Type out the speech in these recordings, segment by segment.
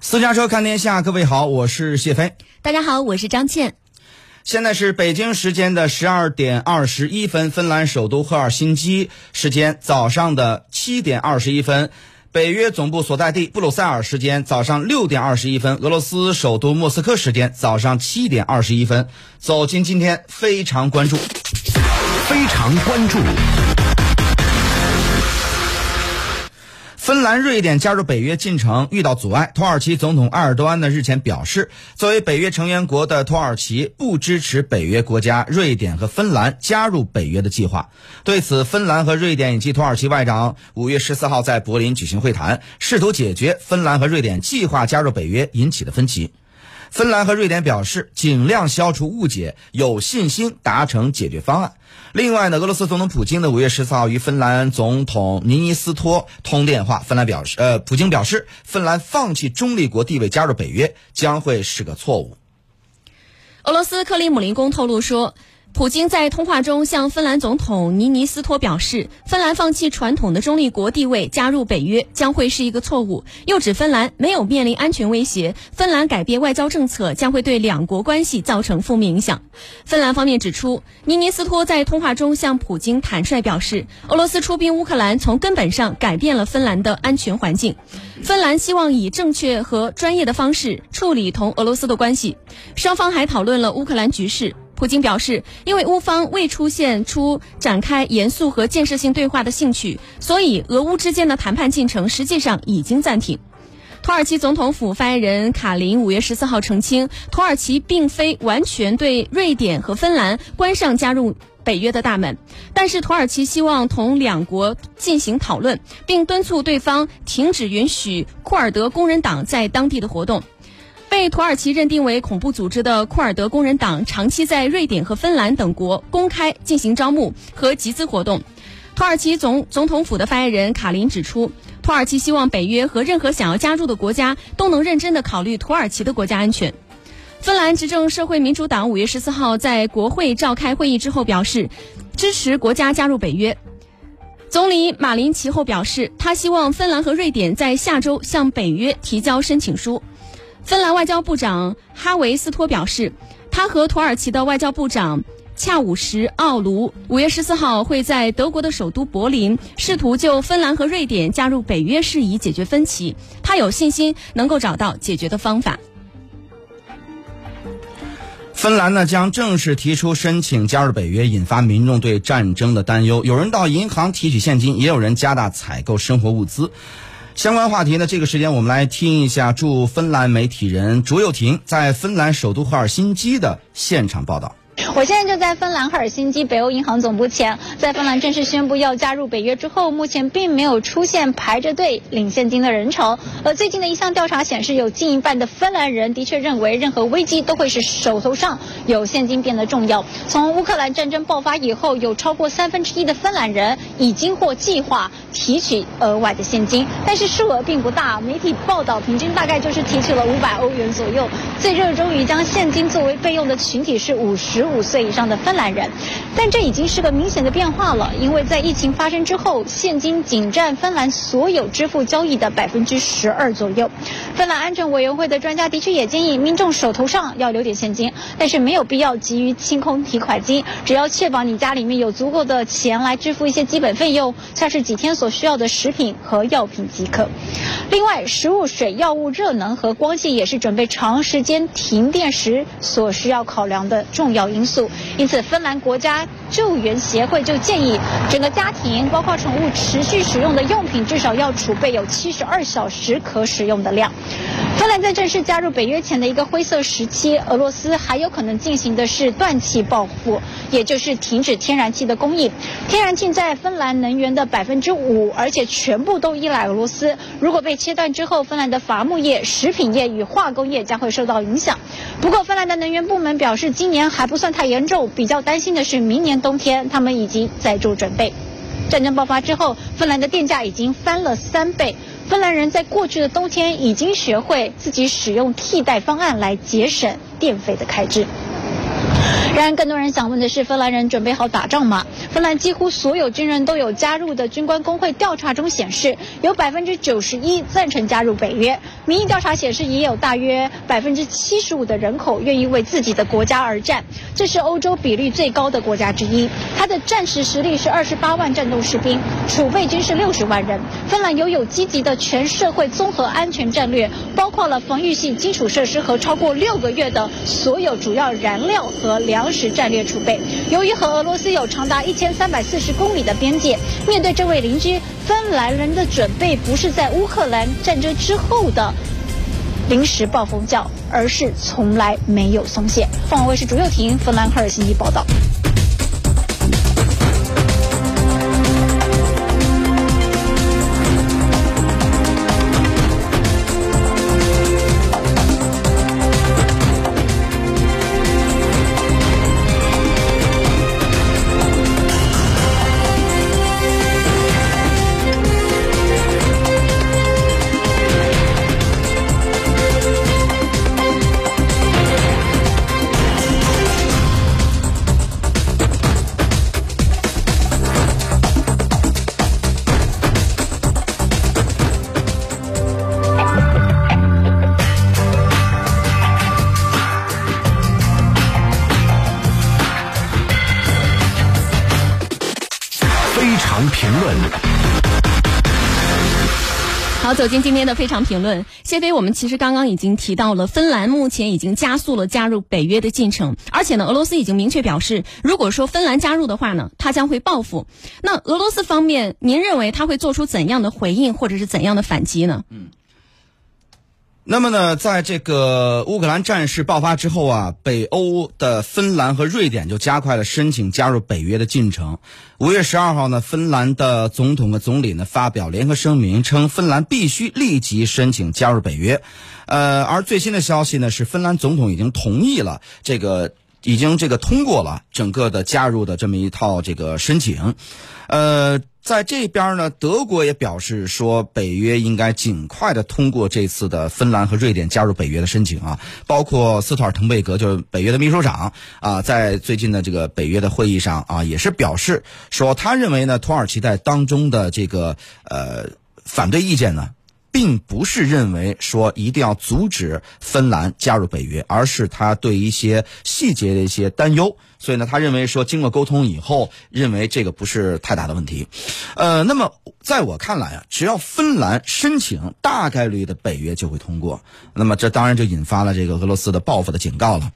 私家车看天下，各位好，我是谢飞。大家好，我是张倩。现在是北京时间的十二点二十一分，芬兰首都赫尔辛基时间早上的七点二十一分，北约总部所在地布鲁塞尔时间早上六点二十一分，俄罗斯首都莫斯科时间早上七点二十一分。走进今天非常关注，非常关注。芬兰、瑞典加入北约进程遇到阻碍。土耳其总统埃尔多安呢日前表示，作为北约成员国的土耳其不支持北约国家瑞典和芬兰加入北约的计划。对此，芬兰和瑞典以及土耳其外长五月十四号在柏林举行会谈，试图解决芬兰和瑞典计划加入北约引起的分歧。芬兰和瑞典表示尽量消除误解，有信心达成解决方案。另外呢，俄罗斯总统普京的五月十四号与芬兰总统尼尼斯托通电话，芬兰表示，呃，普京表示，芬兰放弃中立国地位加入北约将会是个错误。俄罗斯克里姆林宫透露说。普京在通话中向芬兰总统尼尼斯托表示，芬兰放弃传统的中立国地位加入北约将会是一个错误。又指芬兰没有面临安全威胁，芬兰改变外交政策将会对两国关系造成负面影响。芬兰方面指出，尼尼斯托在通话中向普京坦率表示，俄罗斯出兵乌克兰从根本上改变了芬兰的安全环境。芬兰希望以正确和专业的方式处理同俄罗斯的关系。双方还讨论了乌克兰局势。普京表示，因为乌方未出现出展开严肃和建设性对话的兴趣，所以俄乌之间的谈判进程实际上已经暂停。土耳其总统府发言人卡林五月十四号澄清，土耳其并非完全对瑞典和芬兰关上加入北约的大门，但是土耳其希望同两国进行讨论，并敦促对方停止允许库尔德工人党在当地的活动。被土耳其认定为恐怖组织的库尔德工人党，长期在瑞典和芬兰等国公开进行招募和集资活动。土耳其总总统府的发言人卡林指出，土耳其希望北约和任何想要加入的国家都能认真的考虑土耳其的国家安全。芬兰执政社会民主党五月十四号在国会召开会议之后表示，支持国家加入北约。总理马林其后表示，他希望芬兰和瑞典在下周向北约提交申请书。芬兰外交部长哈维斯托表示，他和土耳其的外交部长恰武什奥卢五月十四号会在德国的首都柏林，试图就芬兰和瑞典加入北约事宜解决分歧。他有信心能够找到解决的方法。芬兰呢将正式提出申请加入北约，引发民众对战争的担忧。有人到银行提取现金，也有人加大采购生活物资。相关话题呢？这个时间我们来听一下驻芬兰媒体人卓又廷在芬兰首都赫尔辛基的现场报道。我现在就在芬兰赫尔辛基北欧银行总部前，在芬兰正式宣布要加入北约之后，目前并没有出现排着队领现金的人潮。而最近的一项调查显示，有近一半的芬兰人的确认为，任何危机都会使手头上有现金变得重要。从乌克兰战争爆发以后，有超过三分之一的芬兰人已经或计划提取额外的现金，但是数额并不大。媒体报道，平均大概就是提取了五百欧元左右。最热衷于将现金作为备用的群体是五十。五岁以上的芬兰人，但这已经是个明显的变化了，因为在疫情发生之后，现金仅占芬兰所有支付交易的百分之十二左右。芬兰安全委员会的专家的确也建议民众手头上要留点现金，但是没有必要急于清空提款机，只要确保你家里面有足够的钱来支付一些基本费用，像是几天所需要的食品和药品即可。另外，食物、水、药物、热能和光线也是准备长时间停电时所需要考量的重要因素。因此，芬兰国家救援协会就建议，整个家庭包括宠物持续使用的用品至少要储备有七十二小时可使用的量。芬兰在正式加入北约前的一个灰色时期，俄罗斯还有可能进行的是断气报复，也就是停止天然气的供应。天然气在芬兰能源的百分之五，而且全部都依赖俄罗斯。如果被切断之后，芬兰的伐木业、食品业与化工业将会受到影响。不过，芬兰的能源部门表示，今年还不算太严重，比较担心的是明年冬天，他们已经在做准备。战争爆发之后，芬兰的电价已经翻了三倍。芬兰人在过去的冬天已经学会自己使用替代方案来节省电费的开支。然而，更多人想问的是，芬兰人准备好打仗吗？芬兰几乎所有军人都有加入的军官工会调查中显示，有百分之九十一赞成加入北约。民意调查显示，也有大约百分之七十五的人口愿意为自己的国家而战。这是欧洲比率最高的国家之一。它的战时实力是二十八万战斗士兵，储备军是六十万人。芬兰拥有积极的全社会综合安全战略，包括了防御性基础设施和超过六个月的所有主要燃料和粮粮食战略储备。由于和俄罗斯有长达一千三百四十公里的边界，面对这位邻居，芬兰人的准备不是在乌克兰战争之后的临时暴风教，而是从来没有松懈。凤凰卫视主又婷，芬兰赫尔辛基报道。走进今天的非常评论。谢飞，我们其实刚刚已经提到了，芬兰目前已经加速了加入北约的进程，而且呢，俄罗斯已经明确表示，如果说芬兰加入的话呢，他将会报复。那俄罗斯方面，您认为他会做出怎样的回应，或者是怎样的反击呢？嗯那么呢，在这个乌克兰战事爆发之后啊，北欧的芬兰和瑞典就加快了申请加入北约的进程。五月十二号呢，芬兰的总统和总理呢发表联合声明，称芬兰必须立即申请加入北约。呃，而最新的消息呢是，芬兰总统已经同意了这个，已经这个通过了整个的加入的这么一套这个申请。呃，在这边呢，德国也表示说，北约应该尽快的通过这次的芬兰和瑞典加入北约的申请啊。包括斯托尔滕贝格，就是北约的秘书长啊，在最近的这个北约的会议上啊，也是表示说，他认为呢，土耳其在当中的这个呃反对意见呢。并不是认为说一定要阻止芬兰加入北约，而是他对一些细节的一些担忧。所以呢，他认为说经过沟通以后，认为这个不是太大的问题。呃，那么在我看来啊，只要芬兰申请，大概率的北约就会通过。那么这当然就引发了这个俄罗斯的报复的警告了。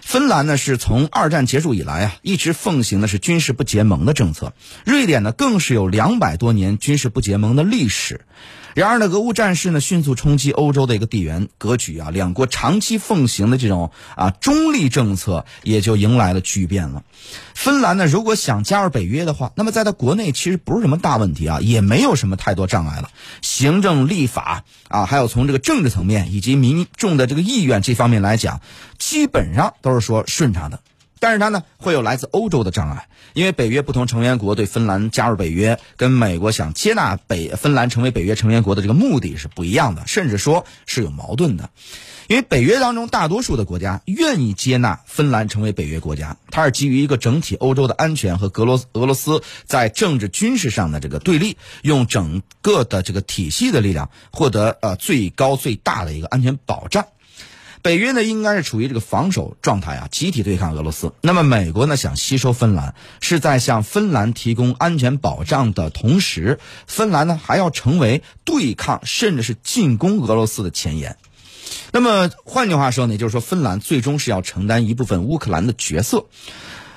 芬兰呢是从二战结束以来啊，一直奉行的是军事不结盟的政策。瑞典呢更是有两百多年军事不结盟的历史。然而呢，俄乌战事呢迅速冲击欧洲的一个地缘格局啊，两国长期奉行的这种啊中立政策也就迎来了巨变了。芬兰呢，如果想加入北约的话，那么在它国内其实不是什么大问题啊，也没有什么太多障碍了。行政、立法啊，还有从这个政治层面以及民众的这个意愿这方面来讲，基本上都是说顺畅的。但是它呢，会有来自欧洲的障碍，因为北约不同成员国对芬兰加入北约，跟美国想接纳北芬兰成为北约成员国的这个目的是不一样的，甚至说是有矛盾的。因为北约当中大多数的国家愿意接纳芬兰成为北约国家，它是基于一个整体欧洲的安全和俄罗俄罗斯在政治军事上的这个对立，用整个的这个体系的力量获得呃最高最大的一个安全保障。北约呢，应该是处于这个防守状态啊，集体对抗俄罗斯。那么美国呢，想吸收芬兰，是在向芬兰提供安全保障的同时，芬兰呢还要成为对抗甚至是进攻俄罗斯的前沿。那么换句话说呢，就是说，芬兰最终是要承担一部分乌克兰的角色。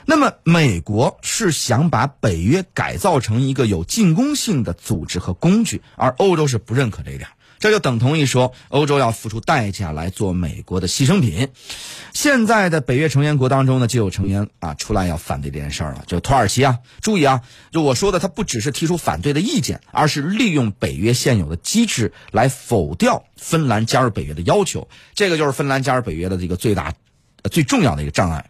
那么美国是想把北约改造成一个有进攻性的组织和工具，而欧洲是不认可这一点。这就等同于说，欧洲要付出代价来做美国的牺牲品。现在的北约成员国当中呢，就有成员啊出来要反对这件事了，就土耳其啊。注意啊，就我说的，他不只是提出反对的意见，而是利用北约现有的机制来否掉芬兰加入北约的要求。这个就是芬兰加入北约的这个最大、最重要的一个障碍。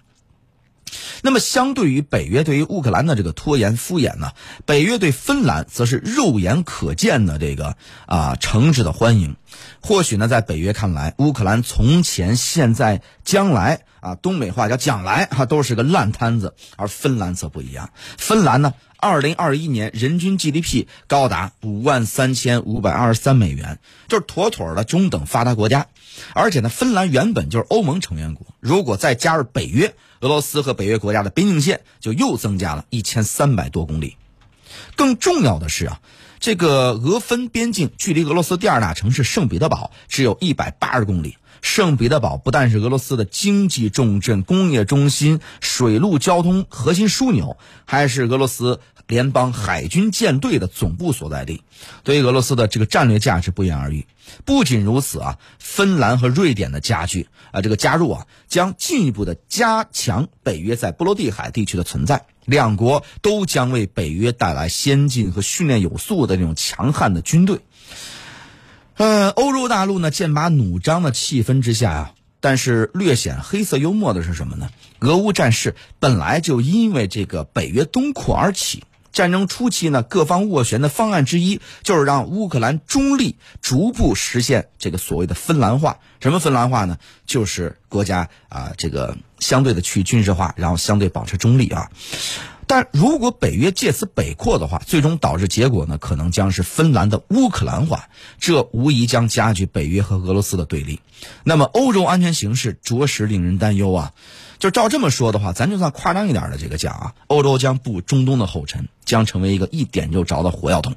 那么，相对于北约对于乌克兰的这个拖延敷衍呢，北约对芬兰则是肉眼可见的这个啊诚挚的欢迎。或许呢，在北约看来，乌克兰从前、现在、将来啊，东北话叫将来哈，都是个烂摊子，而芬兰则不一样。芬兰呢，二零二一年人均 GDP 高达五万三千五百二十三美元，就是妥妥的中等发达国家。而且呢，芬兰原本就是欧盟成员国，如果再加入北约，俄罗斯和北约国家的边境线就又增加了一千三百多公里。更重要的是啊。这个俄芬边境距离俄罗斯第二大城市圣彼得堡只有一百八十公里。圣彼得堡不但是俄罗斯的经济重镇、工业中心、水陆交通核心枢纽，还是俄罗斯联邦海军舰队的总部所在地，对于俄罗斯的这个战略价值不言而喻。不仅如此啊，芬兰和瑞典的加剧啊，这个加入啊，将进一步的加强北约在波罗的海地区的存在。两国都将为北约带来先进和训练有素的这种强悍的军队。呃，欧洲大陆呢剑拔弩张的气氛之下呀，但是略显黑色幽默的是什么呢？俄乌战事本来就因为这个北约东扩而起。战争初期呢，各方斡旋的方案之一就是让乌克兰中立，逐步实现这个所谓的芬兰化。什么芬兰化呢？就是国家啊，这个相对的去军事化，然后相对保持中立啊。但如果北约借此北扩的话，最终导致结果呢，可能将是芬兰的乌克兰化，这无疑将加剧北约和俄罗斯的对立。那么，欧洲安全形势着实令人担忧啊。就照这么说的话，咱就算夸张一点的这个讲啊，欧洲将步中东的后尘，将成为一个一点就着的火药桶。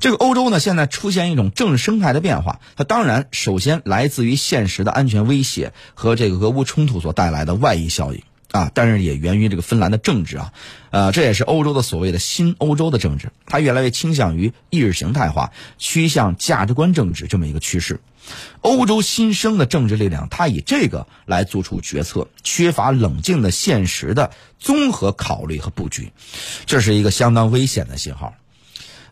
这个欧洲呢，现在出现一种政治生态的变化，它当然首先来自于现实的安全威胁和这个俄乌冲突所带来的外溢效应啊，但是也源于这个芬兰的政治啊，呃，这也是欧洲的所谓的新欧洲的政治，它越来越倾向于意识形态化，趋向价值观政治这么一个趋势。欧洲新生的政治力量，它以这个来做出决策，缺乏冷静的现实的综合考虑和布局，这是一个相当危险的信号。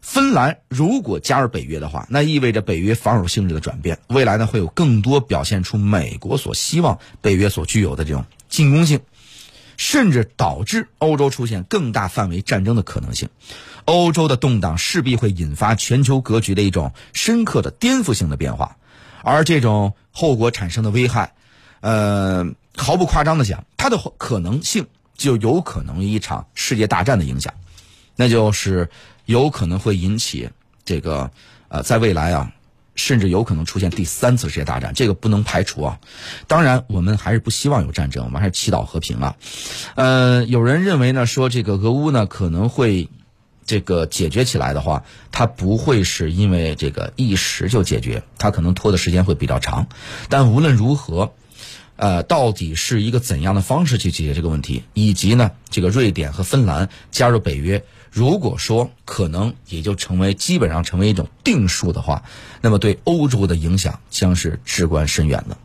芬兰如果加入北约的话，那意味着北约防守性质的转变，未来呢会有更多表现出美国所希望北约所具有的这种进攻性，甚至导致欧洲出现更大范围战争的可能性。欧洲的动荡势必会引发全球格局的一种深刻的颠覆性的变化。而这种后果产生的危害，呃，毫不夸张的讲，它的可能性就有可能一场世界大战的影响，那就是有可能会引起这个呃，在未来啊，甚至有可能出现第三次世界大战，这个不能排除啊。当然，我们还是不希望有战争，我们还是祈祷和平啊。呃，有人认为呢，说这个俄乌呢可能会。这个解决起来的话，它不会是因为这个一时就解决，它可能拖的时间会比较长。但无论如何，呃，到底是一个怎样的方式去解决这个问题，以及呢，这个瑞典和芬兰加入北约，如果说可能也就成为基本上成为一种定数的话，那么对欧洲的影响将是至关深远的。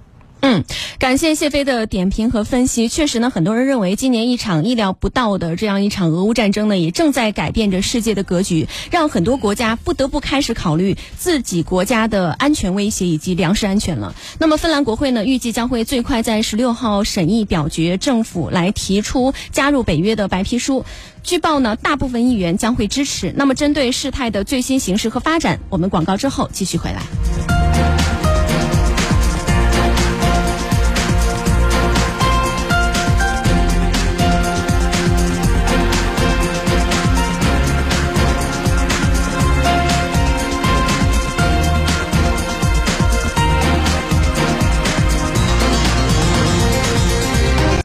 嗯，感谢谢飞的点评和分析。确实呢，很多人认为今年一场意料不到的这样一场俄乌战争呢，也正在改变着世界的格局，让很多国家不得不开始考虑自己国家的安全威胁以及粮食安全了。那么，芬兰国会呢，预计将会最快在十六号审议表决政府来提出加入北约的白皮书。据报呢，大部分议员将会支持。那么，针对事态的最新形势和发展，我们广告之后继续回来。